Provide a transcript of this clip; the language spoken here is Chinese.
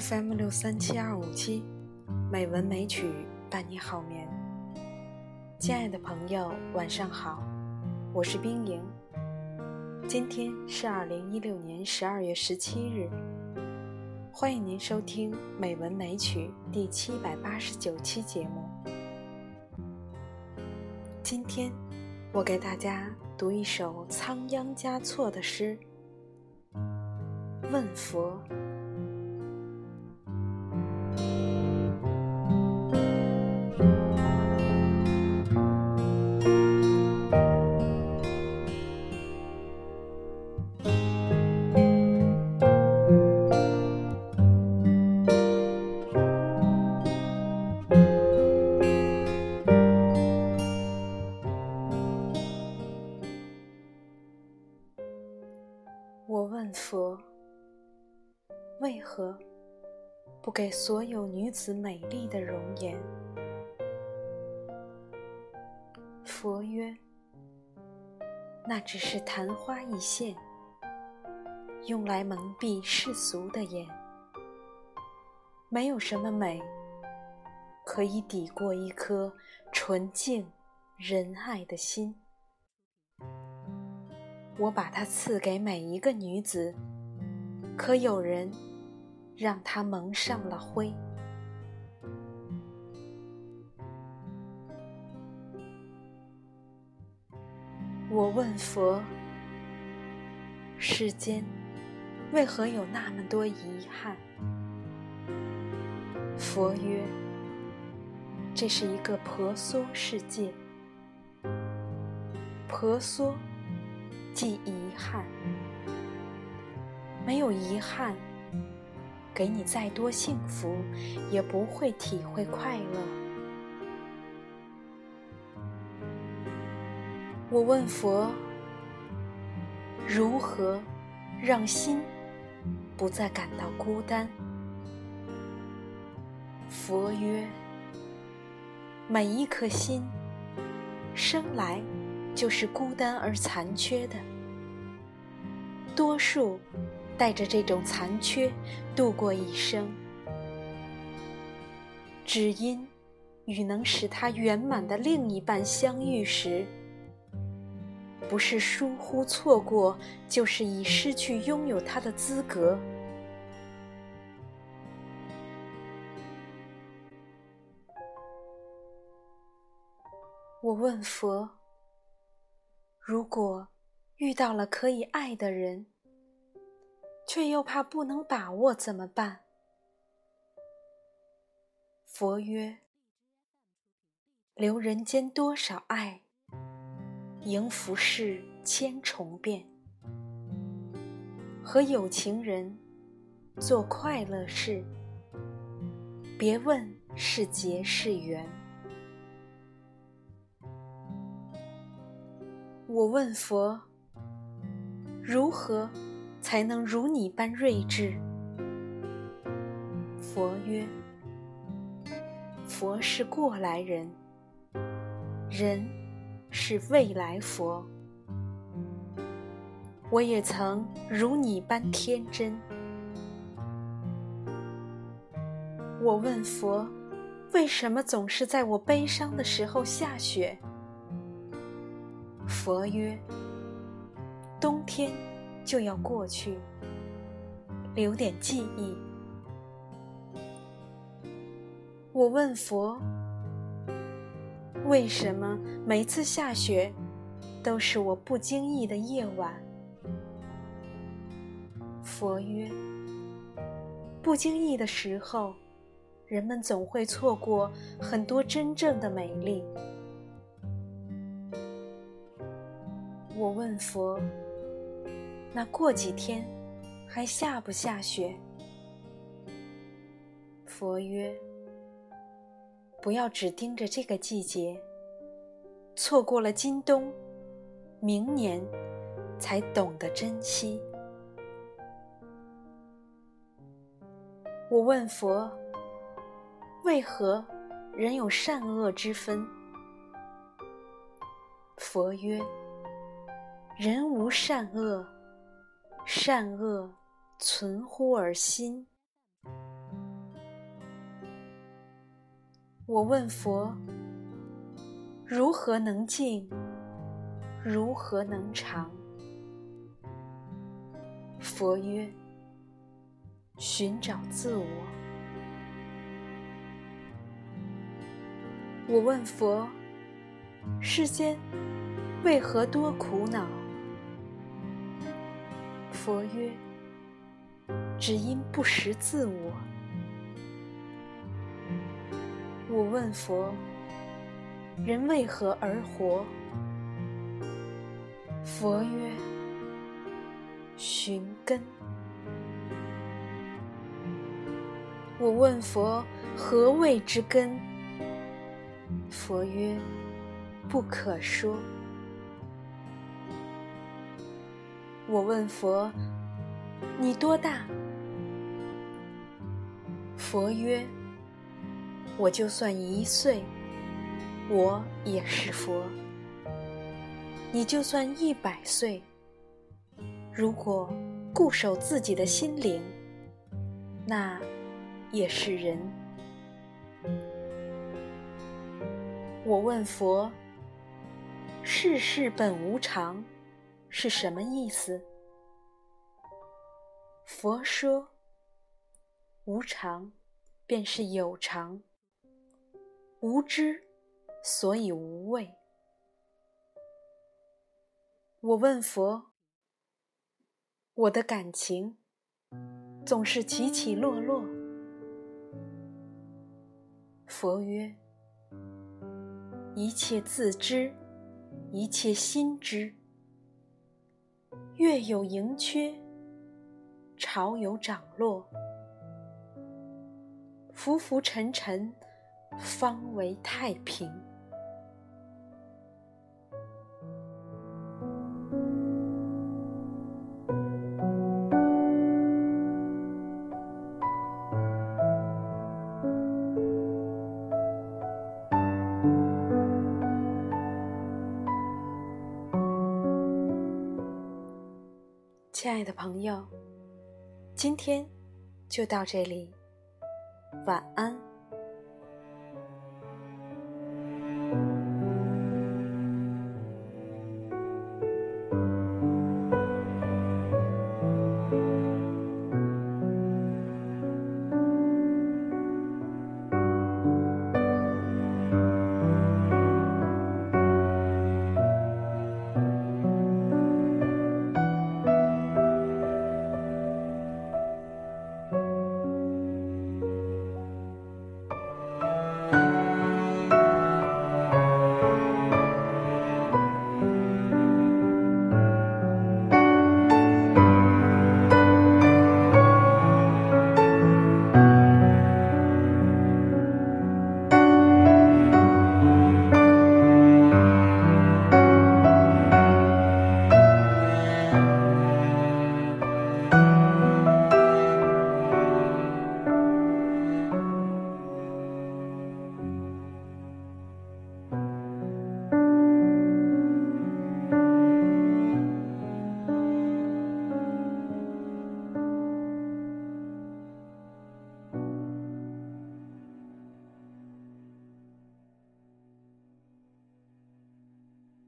FM 六三七二五七，美文美曲伴你好眠。亲爱的朋友，晚上好，我是冰莹。今天是二零一六年十二月十七日，欢迎您收听《美文美曲》第七百八十九期节目。今天，我给大家读一首仓央嘉措的诗《问佛》。我问佛：为何不给所有女子美丽的容颜？佛曰：那只是昙花一现，用来蒙蔽世俗的眼。没有什么美可以抵过一颗纯净仁爱的心。我把它赐给每一个女子，可有人让它蒙上了灰。我问佛：世间为何有那么多遗憾？佛曰：这是一个婆娑世界，婆娑。即遗憾，没有遗憾，给你再多幸福，也不会体会快乐。我问佛：如何让心不再感到孤单？佛曰：每一颗心生来。就是孤单而残缺的，多数带着这种残缺度过一生，只因与能使他圆满的另一半相遇时，不是疏忽错过，就是已失去拥有他的资格。我问佛。如果遇到了可以爱的人，却又怕不能把握，怎么办？佛曰：留人间多少爱，迎浮世千重变。和有情人做快乐事，别问是劫是缘。我问佛：如何才能如你般睿智？佛曰：佛是过来人，人是未来佛。我也曾如你般天真。我问佛：为什么总是在我悲伤的时候下雪？佛曰：“冬天就要过去，留点记忆。”我问佛：“为什么每次下雪都是我不经意的夜晚？”佛曰：“不经意的时候，人们总会错过很多真正的美丽。”我问佛：“那过几天还下不下雪？”佛曰：“不要只盯着这个季节，错过了今冬，明年才懂得珍惜。”我问佛：“为何人有善恶之分？”佛曰：人无善恶，善恶存乎而心。我问佛：如何能静？如何能长？佛曰：寻找自我。我问佛：世间为何多苦恼？佛曰：只因不识自我。我问佛：人为何而活？佛曰：寻根。我问佛：何谓之根？佛曰：不可说。我问佛：你多大？佛曰：我就算一岁，我也是佛。你就算一百岁，如果固守自己的心灵，那也是人。我问佛：“世事本无常，是什么意思？”佛说：“无常，便是有常；无知，所以无畏。”我问佛：“我的感情总是起起落落。”佛曰：“一切自知，一切心知。月有盈缺，潮有涨落，浮浮沉沉，方为太平。”亲爱的朋友，今天就到这里，晚安。